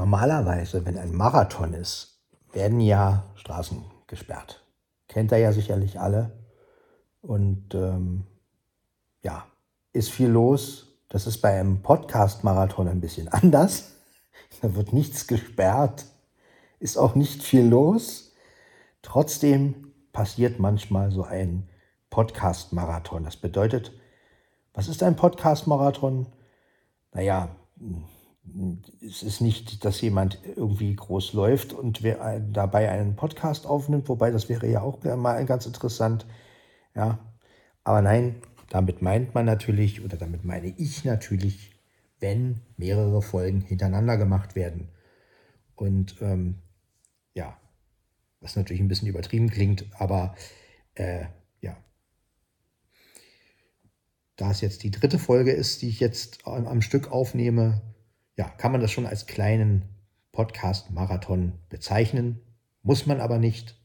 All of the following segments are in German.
Normalerweise, wenn ein Marathon ist, werden ja Straßen gesperrt. Kennt ihr ja sicherlich alle. Und ähm, ja, ist viel los. Das ist bei einem Podcast-Marathon ein bisschen anders. Da wird nichts gesperrt, ist auch nicht viel los. Trotzdem passiert manchmal so ein Podcast-Marathon. Das bedeutet, was ist ein Podcast-Marathon? Naja, es ist nicht, dass jemand irgendwie groß läuft und dabei einen Podcast aufnimmt, wobei das wäre ja auch mal ganz interessant. Ja, aber nein, damit meint man natürlich oder damit meine ich natürlich, wenn mehrere Folgen hintereinander gemacht werden. Und ähm, ja, was natürlich ein bisschen übertrieben klingt, aber äh, ja. Da es jetzt die dritte Folge ist, die ich jetzt am, am Stück aufnehme, ja, kann man das schon als kleinen Podcast-Marathon bezeichnen. Muss man aber nicht.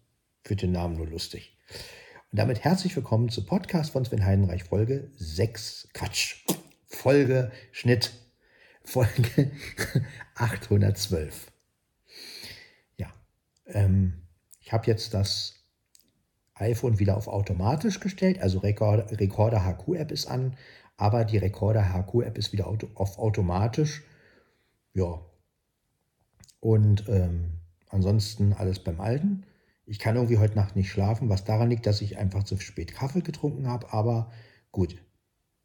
Für den Namen nur lustig. Und damit herzlich willkommen zu Podcast von Sven Heidenreich, Folge 6. Quatsch. Folge Schnitt. Folge 812. Ja, ähm, ich habe jetzt das iPhone wieder auf automatisch gestellt. Also Recorder, Recorder HQ App ist an, aber die Recorder HQ App ist wieder auf automatisch. Ja. Und ähm, ansonsten alles beim Alten. Ich kann irgendwie heute Nacht nicht schlafen, was daran liegt, dass ich einfach zu spät Kaffee getrunken habe. Aber gut,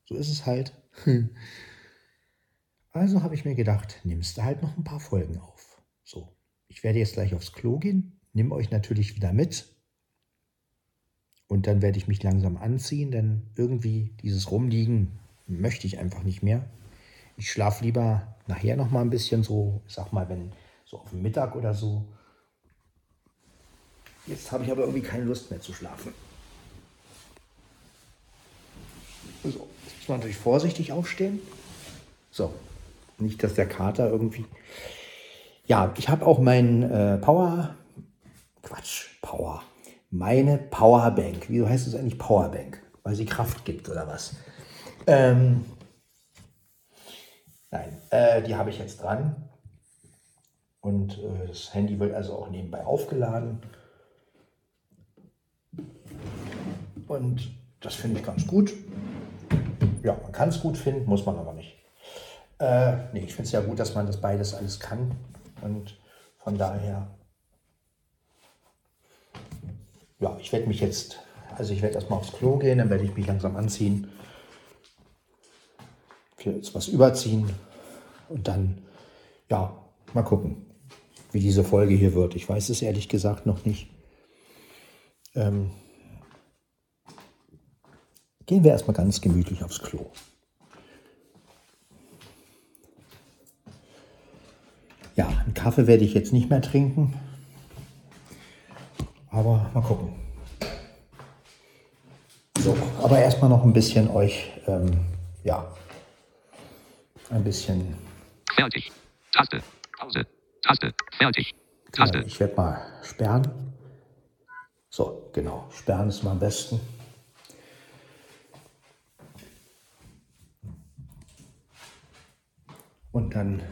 so ist es halt. Also habe ich mir gedacht, nimmst du halt noch ein paar Folgen auf. So, ich werde jetzt gleich aufs Klo gehen, nimm euch natürlich wieder mit. Und dann werde ich mich langsam anziehen, denn irgendwie dieses Rumliegen möchte ich einfach nicht mehr. Ich schlafe lieber nachher noch mal ein bisschen so, ich sag mal, wenn so auf dem Mittag oder so. Jetzt habe ich aber irgendwie keine Lust mehr zu schlafen. So, jetzt muss man natürlich vorsichtig aufstehen. So, nicht, dass der Kater irgendwie. Ja, ich habe auch meinen äh, Power. Quatsch, Power. Meine Powerbank. Wieso heißt es eigentlich Powerbank? Weil sie Kraft gibt oder was? Ähm, nein, äh, die habe ich jetzt dran. Und äh, das Handy wird also auch nebenbei aufgeladen. Und das finde ich ganz gut. Ja, man kann es gut finden, muss man aber nicht. Äh, nee, ich finde es ja gut, dass man das beides alles kann. Und von daher, ja, ich werde mich jetzt, also ich werde erstmal aufs Klo gehen, dann werde ich mich langsam anziehen. Jetzt was überziehen und dann, ja, mal gucken, wie diese Folge hier wird. Ich weiß es ehrlich gesagt noch nicht. Ähm, gehen wir erstmal ganz gemütlich aufs Klo. Ja, einen Kaffee werde ich jetzt nicht mehr trinken. Aber mal gucken. So, aber erstmal noch ein bisschen euch, ähm, ja, ein bisschen. Fertig. Taste. Pause. Taste. Fertig. Taste. Ja, ich werde mal sperren. So, genau. Sperren ist mal am besten. Und dann,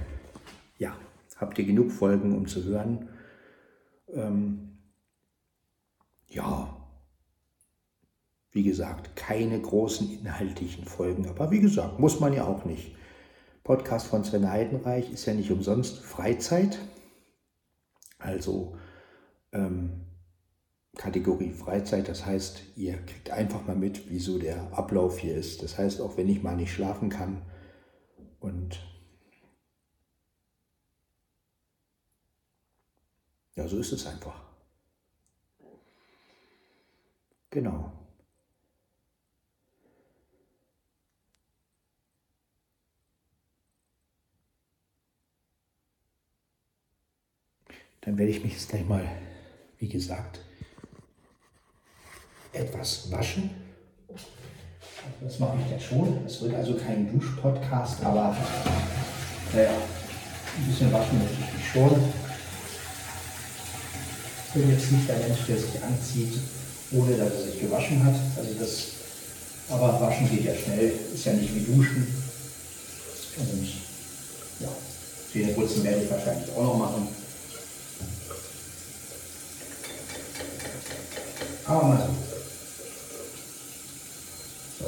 ja, habt ihr genug Folgen, um zu hören. Ähm, ja, wie gesagt, keine großen inhaltlichen Folgen, aber wie gesagt, muss man ja auch nicht. Podcast von Sven Heidenreich ist ja nicht umsonst Freizeit, also ähm, Kategorie Freizeit, das heißt, ihr kriegt einfach mal mit, wieso der Ablauf hier ist. Das heißt, auch wenn ich mal nicht schlafen kann und Ja, so ist es einfach. Genau. Dann werde ich mich jetzt gleich mal, wie gesagt, etwas waschen. Das mache ich jetzt schon. Es wird also kein Duschpodcast, aber naja, ein bisschen waschen möchte ich mich schon bin jetzt nicht der Mensch, der sich anzieht, ohne dass er sich gewaschen hat. Also das, aber waschen geht ja schnell, ist ja nicht wie duschen. Und ja, Zähneputzen werde ich wahrscheinlich auch noch machen. Aber so.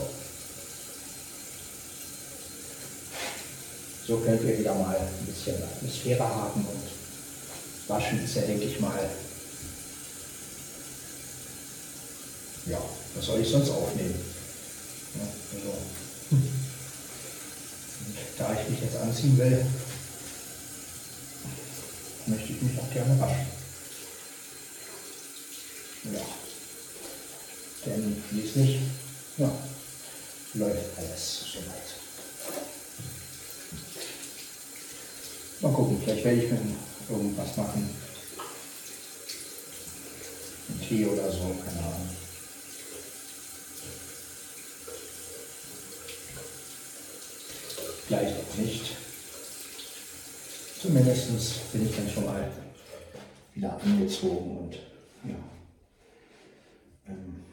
So. Könnt ihr wieder mal ein bisschen Atmosphäre haben und waschen ist ja, denke ich mal, ja, was soll ich sonst aufnehmen? Ja, also. Da ich mich jetzt anziehen will, möchte ich mich auch gerne waschen. Ja. Denn schließlich, ja, läuft alles soweit. Mal gucken, vielleicht werde ich mir irgendwas machen. Ein Tee oder so, keine Ahnung. Vielleicht auch nicht. Zumindest bin ich dann schon mal wieder angezogen und ja,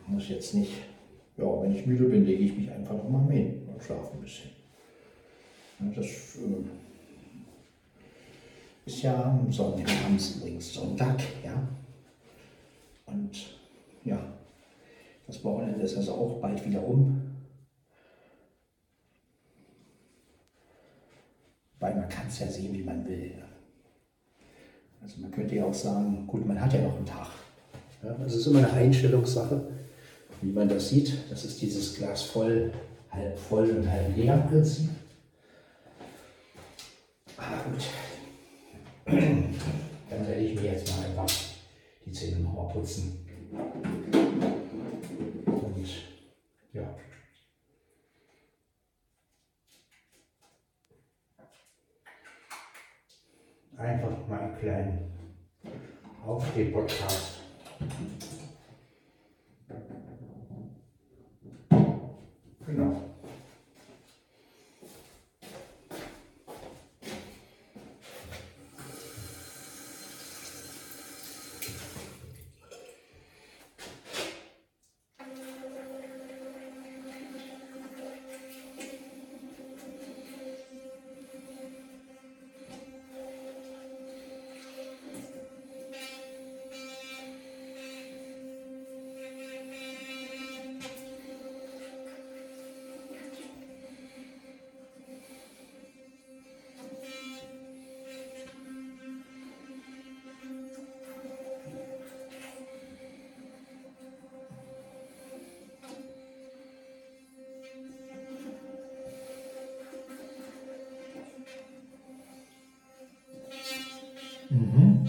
muss jetzt nicht, ja, wenn ich müde bin, lege ich mich einfach nochmal hin und schlafe ein bisschen. Das äh, ist ja Sonntag, abends übrigens Sonntag, ja. Und ja, das Wochenende ist also auch bald wieder um. Weil man kann es ja sehen, wie man will. Also man könnte ja auch sagen, gut, man hat ja noch einen Tag. Ja, das ist immer eine Einstellungssache, wie man das sieht. Das ist dieses Glas voll, halb voll und halb leer Prinzip. Aber gut, dann werde ich mir jetzt mal einfach die Zähne nochmal putzen. Und ja. Einfach mal einen kleinen Aufsteh-Podcast. Mhm.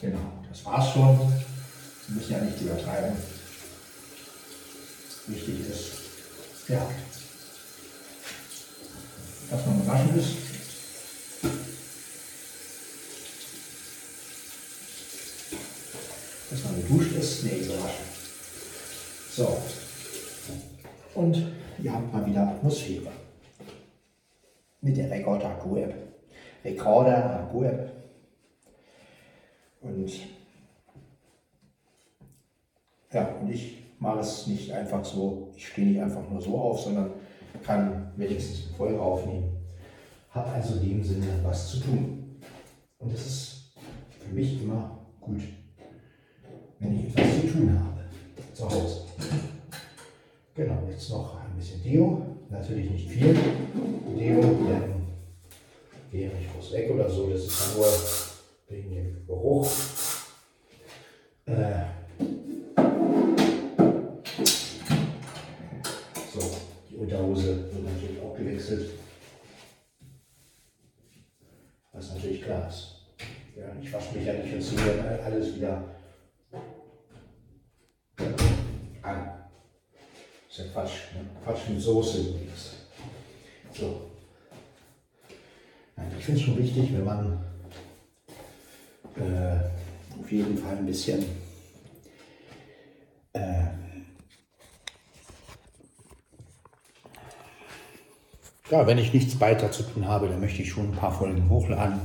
Genau, das war's schon. Wir müssen ja nicht übertreiben. Wichtig ist, ja, dass man gewaschen ist. Dass man geduscht ist, nee, gewaschen. So. Und ihr habt mal wieder Atmosphäre. Mit der Recorder Akku App. Recorder Akku App. Und ja, und ich mache es nicht einfach so, ich stehe nicht einfach nur so auf, sondern kann wenigstens Folge aufnehmen. Habe also in dem Sinne was zu tun. Und das ist für mich immer gut, wenn ich etwas zu tun habe zu Hause. Genau, jetzt noch ein bisschen Deo. Natürlich nicht viel Deo, denn gehe nicht groß weg oder so. Das ist nur wegen dem Geruch. Äh, so, die Unterhose wird natürlich auch gewechselt. Was natürlich klar ist. Ja, ich wasche mich ja nicht und ziehe alles wieder ist ja Quatsch. Ne? Quatsch mit Soße übrigens. So. Ich finde es schon wichtig, wenn man äh, auf jeden Fall ein bisschen äh, ja, wenn ich nichts weiter zu tun habe, dann möchte ich schon ein paar Folgen hochladen.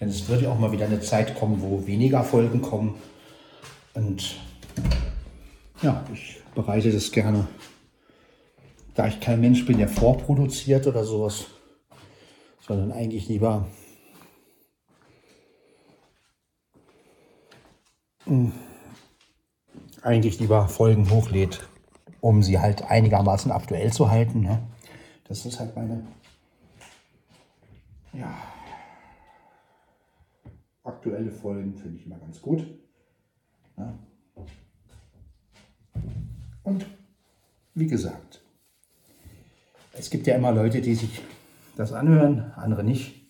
Denn es wird ja auch mal wieder eine Zeit kommen, wo weniger Folgen kommen. Und Ja, ich bereite das gerne. Da ich kein Mensch bin, der vorproduziert oder sowas, sondern eigentlich lieber hm, eigentlich lieber Folgen hochlädt, um sie halt einigermaßen aktuell zu halten. Ne? Das ist halt meine ja, aktuelle Folgen finde ich immer ganz gut. Ja. Und wie gesagt, es gibt ja immer Leute, die sich das anhören, andere nicht.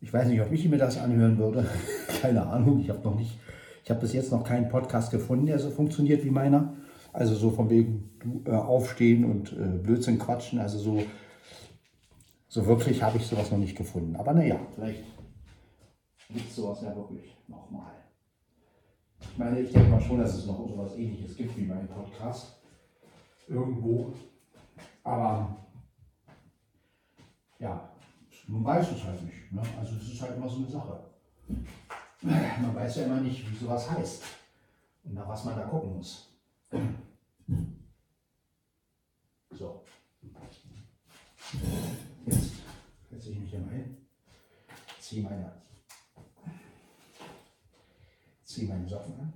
Ich weiß nicht, ob ich mir das anhören würde. Keine Ahnung. Ich habe noch nicht, ich habe bis jetzt noch keinen Podcast gefunden, der so funktioniert wie meiner. Also so von wegen äh, aufstehen und äh, Blödsinn quatschen. Also so, so wirklich habe ich sowas noch nicht gefunden. Aber naja, vielleicht gibt es sowas ja wirklich nochmal. Ich meine, ich denke mal schon, dass es noch sowas ähnliches gibt wie mein Podcast. Irgendwo. Aber ja, man weiß es halt nicht. Ne? Also es ist halt immer so eine Sache. Man weiß ja immer nicht, wie sowas heißt und nach was man da gucken muss. So. Jetzt setze ich mich hier mal hin, ziehe meine ziehe meine Socken an.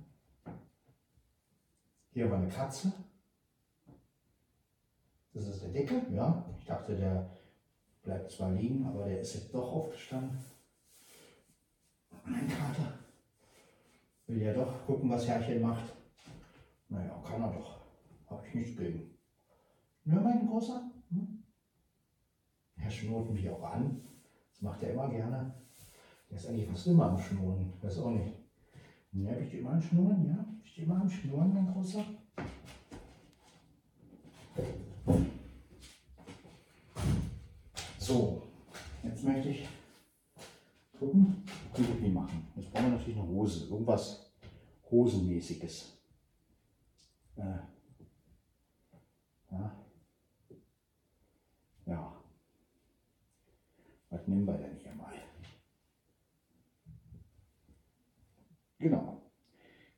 Hier war eine Katze. Das ist der Dicke, ja. Ich dachte, der bleibt zwar liegen, aber der ist jetzt doch aufgestanden. Mein Kater will ja doch gucken, was Herrchen macht. Naja, kann er doch. Habe ich nichts gegen. Nur mein Großer. Hm? Er schnurrt mich auch an. Das macht er immer gerne. Der ist eigentlich fast immer am Schnurren. Weiß auch nicht. Ja, bist du immer am Schnurren? Ja, bist du immer am Schnurren, mein Großer? So, jetzt möchte ich gucken, wie wir die machen. Eine Hose, irgendwas Hosenmäßiges. Äh, ja. ja. Was nehmen wir denn hier mal? Genau.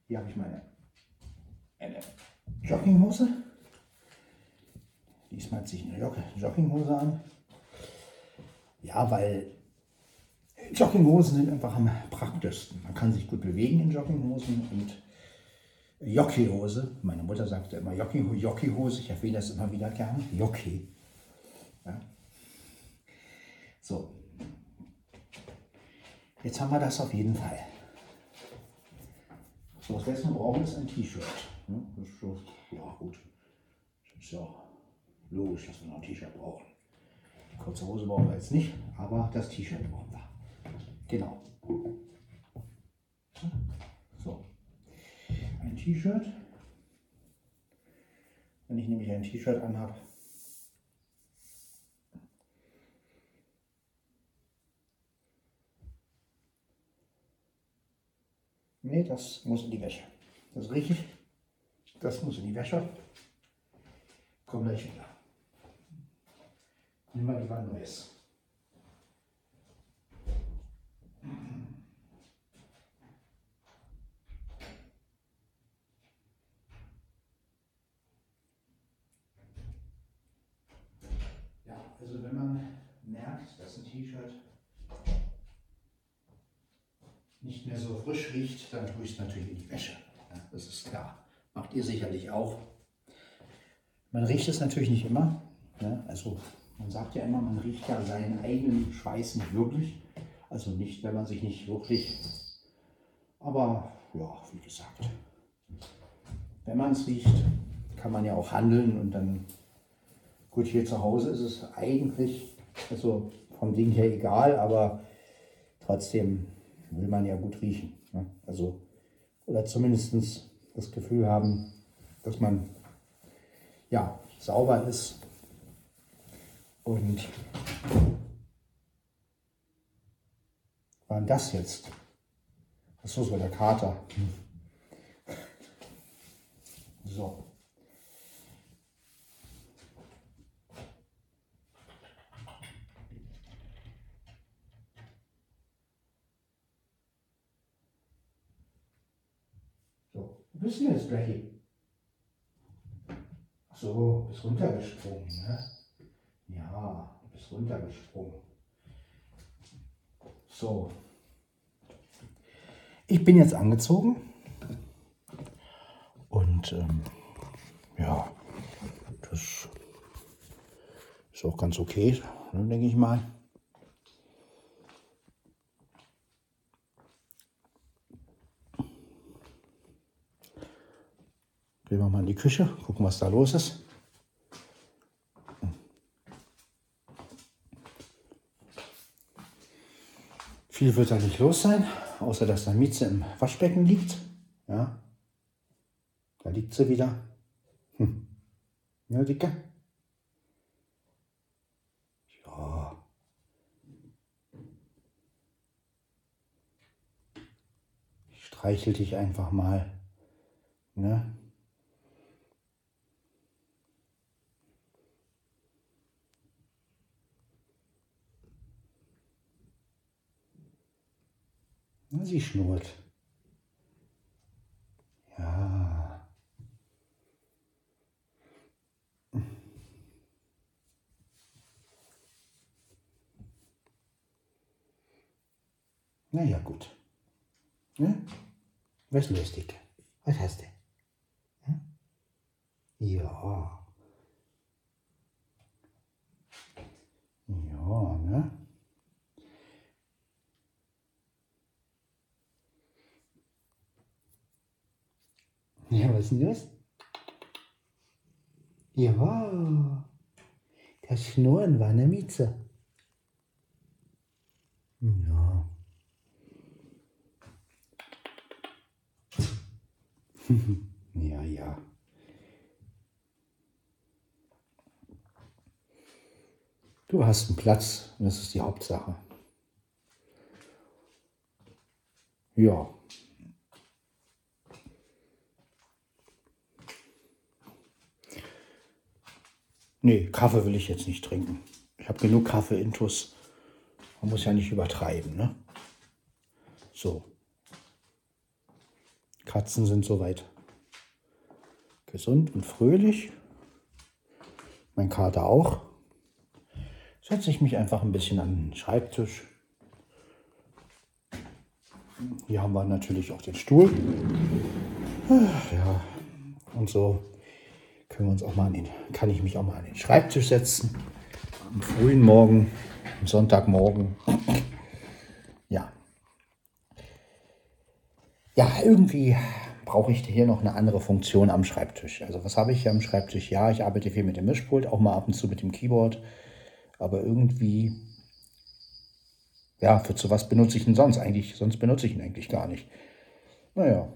Hier habe ich meine eine Jogginghose. Diesmal ziehe ich eine Jogginghose an. Ja, weil Jogginghosen sind einfach am praktischsten. Man kann sich gut bewegen in Jogginghosen und Jockeihose. Meine Mutter sagte immer Jockeyhose. Ich erwähne das immer wieder gerne. Jockey. Ja. So. Jetzt haben wir das auf jeden Fall. So, was wir jetzt noch brauchen, ist ein T-Shirt. So, ja gut. Das ist ja logisch, dass wir noch ein T-Shirt brauchen. Die kurze Hose brauchen wir jetzt nicht, aber das T-Shirt brauchen wir. Genau. So. Ein T-Shirt. Wenn ich nämlich ein T-Shirt anhabe, Nee, das muss in die Wäsche. Das ist richtig. Das muss in die Wäsche. Komm gleich wieder. Nimm mal lieber ein neues. Ja, also wenn man merkt, dass ein T-Shirt nicht mehr so frisch riecht, dann tue ich es natürlich in die Wäsche. Ja, das ist klar. Macht ihr sicherlich auch. Man riecht es natürlich nicht immer. Ja, also man sagt ja immer, man riecht ja seinen eigenen Schweiß nicht wirklich. Also nicht, wenn man sich nicht wirklich. Aber ja, wie gesagt, wenn man es riecht, kann man ja auch handeln und dann, gut, hier zu Hause ist es eigentlich, also vom Ding her egal, aber trotzdem will man ja gut riechen. Ne? Also, oder zumindest das Gefühl haben, dass man ja sauber ist und war denn das jetzt? Achso, so der Kater. So. Du jetzt, Jackie? so, bist runtergesprungen, ne? Ja, bist runtergesprungen. So. Ich bin jetzt angezogen. Und ähm, ja, das ist auch ganz okay, ne, denke ich mal. Gehen wir mal in die Küche, gucken, was da los ist. Viel wird da nicht los sein, außer dass da Mieze im Waschbecken liegt. Ja, da liegt sie wieder. Hm. Ja, Dicke. Ja. Ich streichel dich einfach mal. Ne? Sie schnurrt. Ja. Na ja, gut. Ne? Was lustig? Was hast du? Hm? Ja. Ja, ne? Ja, was ist denn das? Ja, das Schnurren war eine Mieze. Ja. ja, ja. Du hast einen Platz, das ist die Hauptsache. Ja. Nee, Kaffee will ich jetzt nicht trinken. Ich habe genug Kaffee intus. Man muss ja nicht übertreiben, ne? So. Katzen sind soweit gesund und fröhlich. Mein Kater auch. Setze ich mich einfach ein bisschen an den Schreibtisch. Hier haben wir natürlich auch den Stuhl. Ja, und so können wir uns auch mal an den, kann ich mich auch mal an den Schreibtisch setzen. Am frühen Morgen, am Sonntagmorgen. Ja. Ja, irgendwie brauche ich hier noch eine andere Funktion am Schreibtisch. Also was habe ich hier am Schreibtisch? Ja, ich arbeite viel mit dem Mischpult, auch mal ab und zu mit dem Keyboard. Aber irgendwie, ja, für zu was benutze ich ihn sonst eigentlich? Sonst benutze ich ihn eigentlich gar nicht. Naja,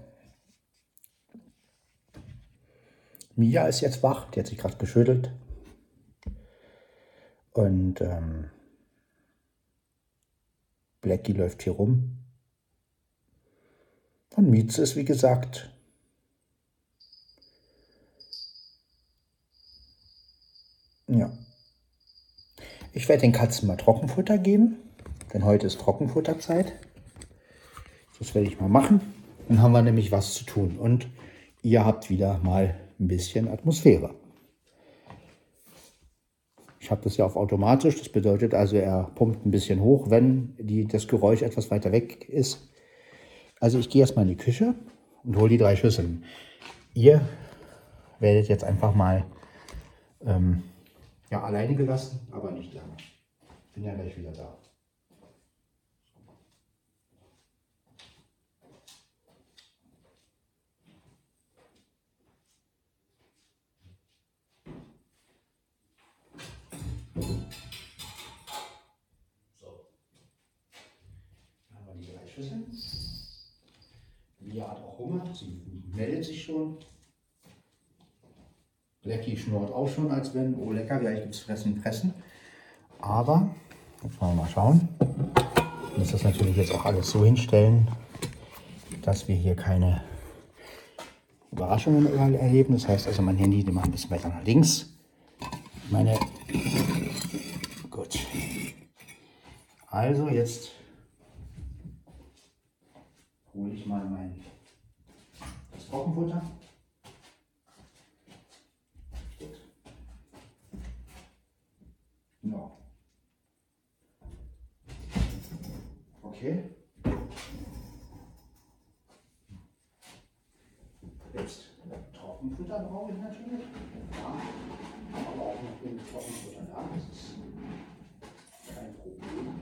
Mia ist jetzt wach, die hat sich gerade geschüttelt. Und ähm, Blackie läuft hier rum. Und Mieze ist, wie gesagt, ja. Ich werde den Katzen mal Trockenfutter geben, denn heute ist Trockenfutterzeit. Das werde ich mal machen. Dann haben wir nämlich was zu tun. Und ihr habt wieder mal ein bisschen Atmosphäre. Ich habe das ja auf automatisch, das bedeutet also, er pumpt ein bisschen hoch, wenn die, das Geräusch etwas weiter weg ist. Also ich gehe erstmal in die Küche und hole die drei Schüsseln. Ihr werdet jetzt einfach mal ähm, ja, alleine gelassen, aber nicht lange. Bin ja gleich wieder da. Auch Hunger, sie meldet sich schon. Blackie schnurrt auch schon, als wenn, oh lecker, gleich gibt es Fressen, Fressen. Aber, jetzt wollen wir mal schauen. Ich muss das natürlich jetzt auch alles so hinstellen, dass wir hier keine Überraschungen erleben. Das heißt also, mein Handy, machen ein bisschen weiter nach links. Meine, gut. Also jetzt hole ich mal mein das Trockenfutter. Gut. Ja. Okay. Jetzt Trockenfutter brauche ich natürlich. Ja. Aber auch noch genug Trockenfutter da. Das ist kein Problem.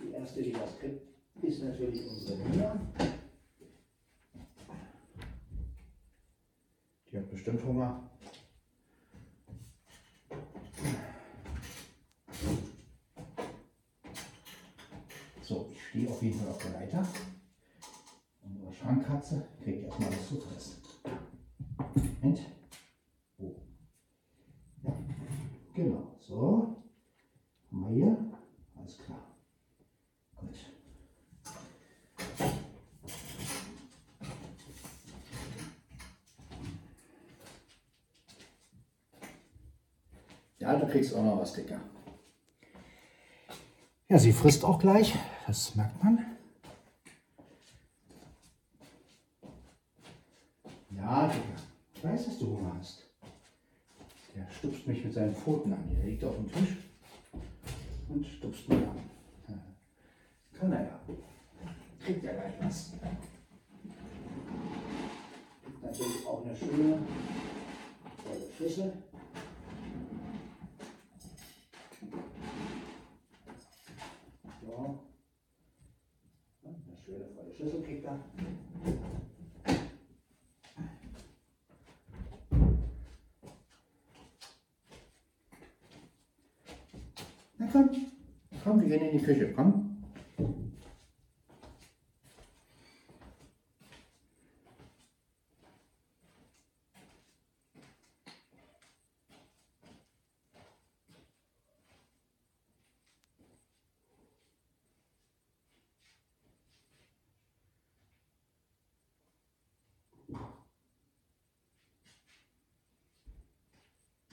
Die erste, die das kriegt, ist natürlich unsere Mia. Die hat bestimmt Hunger. So, ich stehe auf jeden Fall auf der Leiter. Unsere Schrankkatze kriegt erstmal was zu fressen. Moment. Oh. Ja, genau. So. Haben wir hier. Alles klar. Gut. Ja, du kriegst auch noch was, Dicker. Ja, sie frisst auch gleich. Das merkt man. Ja, Dicker. Ich weiß, dass du Hunger hast. Der stupst mich mit seinen Pfoten an. Der liegt auf dem Tisch und stupst mich an. Ja. Kann er ja. Kriegt ja gleich was. Gibt natürlich auch eine schöne volle Schüssel. So. Eine schöne volle Schüssel kriegt er. Na komm, komm, wir in die Küche, komm.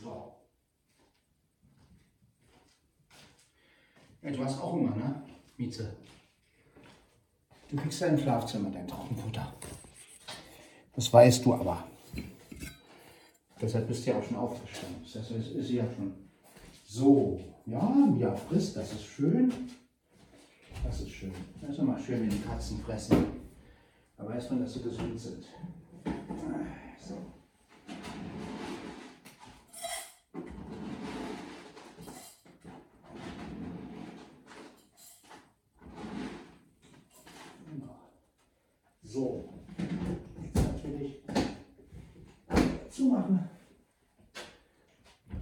So. Ja, du hast auch Hunger, ne? Mieze. Du kriegst dein Schlafzimmer, dein Trockenfutter. Das weißt du aber. Deshalb bist du ja auch schon aufgestanden. Das ist, ist ja schon. So, ja, Mia frisst, das ist schön. Das ist schön. Das ist immer schön, wenn die Katzen fressen. Da weiß man, dass sie gesund sind. So. Genau. So, jetzt natürlich zumachen.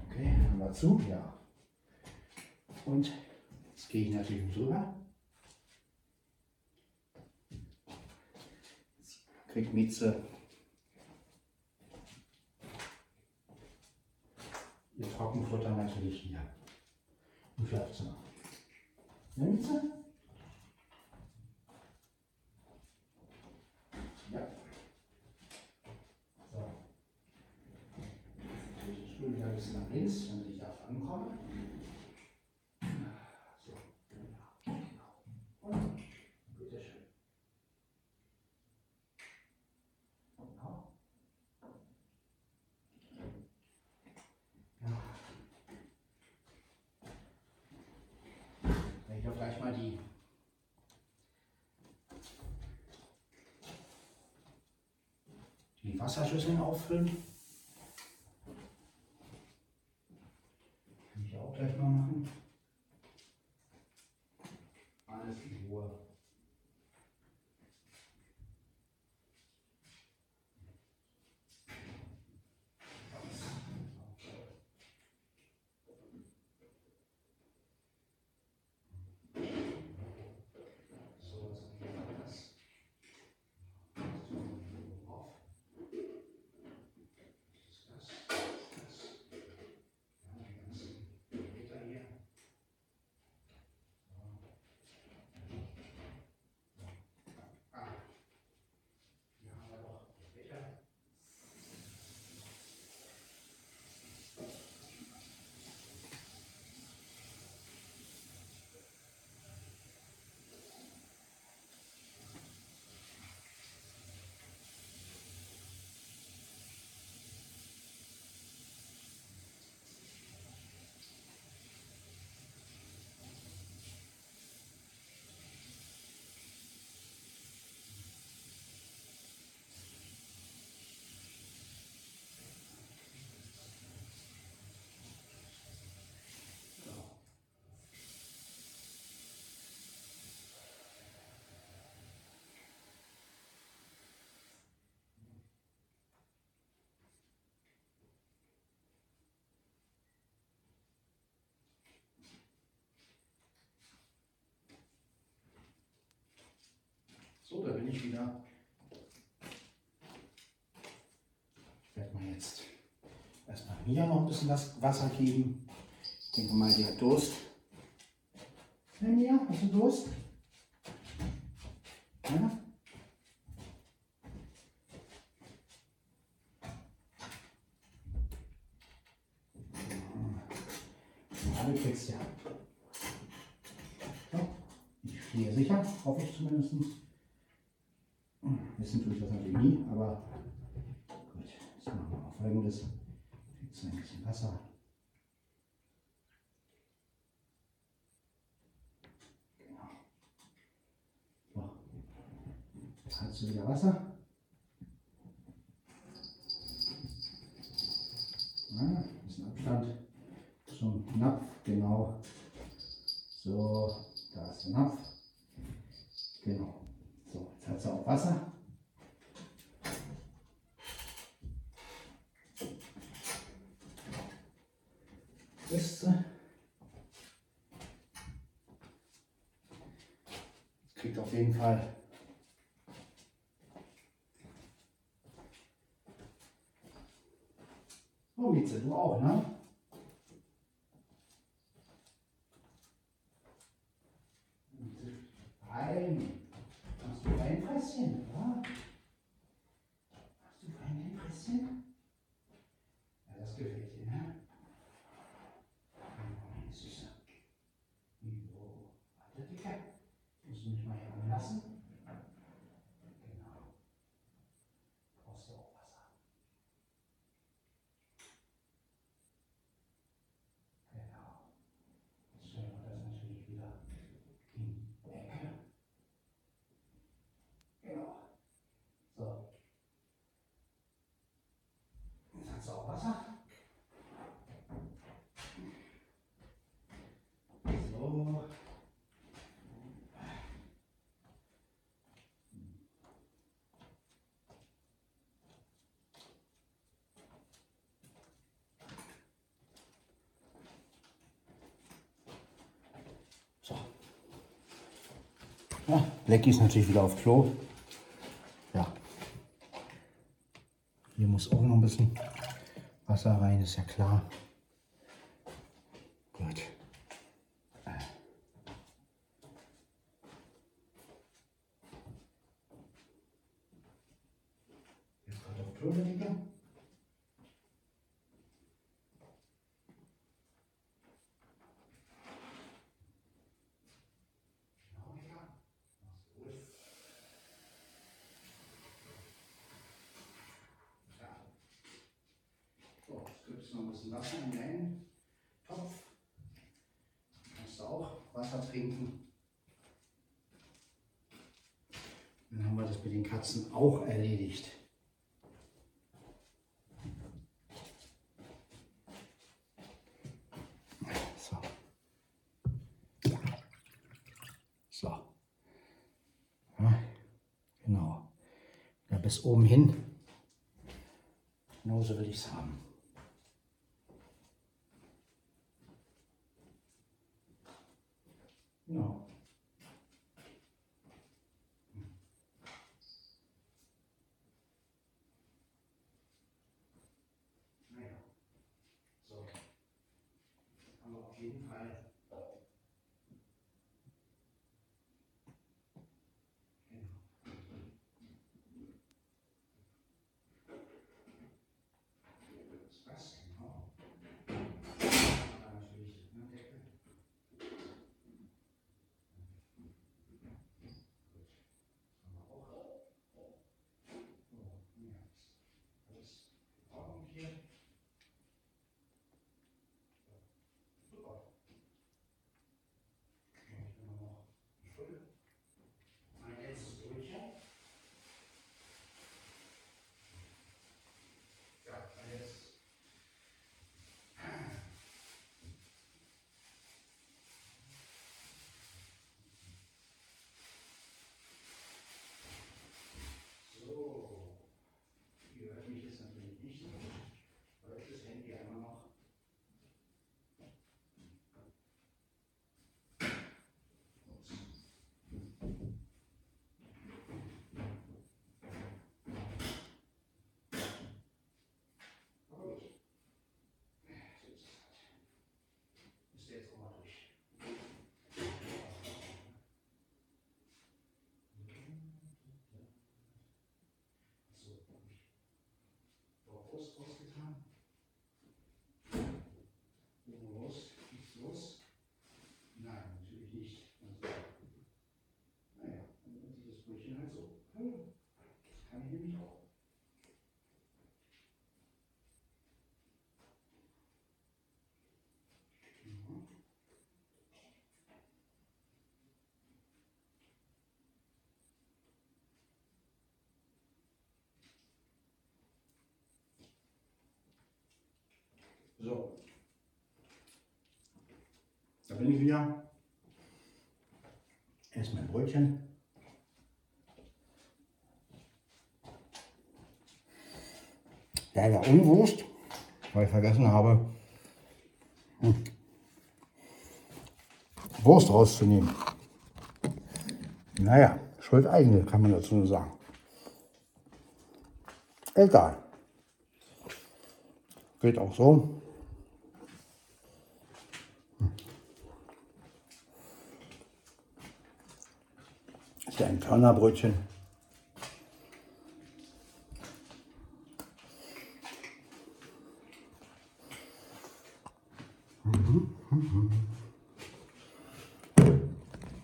Okay, haben wir zu, ja. Und jetzt gehe ich natürlich drüber. Jetzt kriegt Mieze ihr Trockenfutter natürlich hier im Schlafzimmer. Ja, Mieze? Ja. So. Ich spule wieder ein bisschen nach links, damit ich auch ankomme. So, genau. Und bitteschön. Genau. Ja. Wenn ich doch gleich mal die die Wasserschüsseln auffüllen. So, da bin ich wieder. Ich werde mal jetzt erstmal Mia noch ein bisschen das Wasser geben. Ich denke mal, die hat Durst. Mia, hast du Durst? Ja? Ja, ich stehe sicher, hoffe ich zumindest. Wissen tue ich das natürlich nie, aber gut. Jetzt machen wir mal folgendes. Du ein bisschen Wasser. Genau. So. Jetzt hast du wieder Wasser. Ja, ein bisschen Abstand zum Napf, genau. So, da ist der Napf. Genau. So, jetzt hat sie auch Wasser. Ist sie. Kriegt auf jeden Fall Oh, Mieze, du auch, ne? Fein. Hast du ein Fresschen, oder? Hast du ein Fresschen? Ja, das gefällt dir, ne? Oh, meine Süße. Jo, warte, Dicker. Musst du mich mal hier anlassen? Genau. Brauchst du auch Wasser? Genau. Jetzt stellen wir das natürlich wieder in die Ecke. Genau. So. Jetzt hat sie auch Wasser. So. So. Ja, Blackie ist natürlich wieder auf Klo. Ja. Hier muss auch noch ein bisschen Wasser rein, ist ja klar. Gut. Jetzt kommt auf Klo, Digga. Genau, Digga. Mach's gut. Ja. So, jetzt gibt es noch ein bisschen Wasser in den Topf. Kannst du auch Wasser trinken. Dann haben wir Katzen auch erledigt. So. So. Ja, genau. Ja, bis oben hin. Genauso will ich es haben. So. Da bin ich wieder. Esse mein Brötchen. Leider Unwurst, weil ich vergessen habe, hm, Wurst rauszunehmen. Naja, Schuld eigene, kann man dazu nur sagen. Egal. Geht auch so. Ein Körnerbrötchen.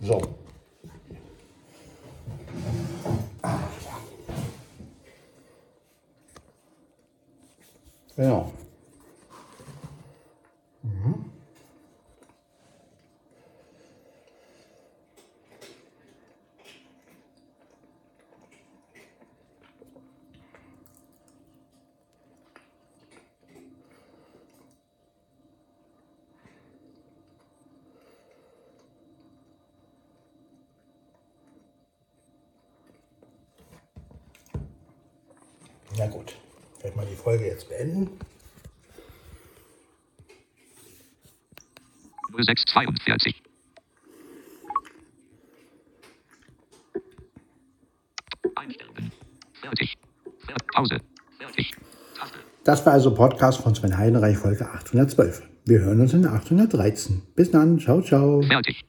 So. Ah, ja. Genau. Na gut, ich werde mal die Folge jetzt beenden. 0642. Einstellen. Fertig. Fer Pause. Fertig. Taste. Das war also Podcast von Sven Heidenreich, Folge 812. Wir hören uns in der 813. Bis dann, ciao, ciao. Fertig.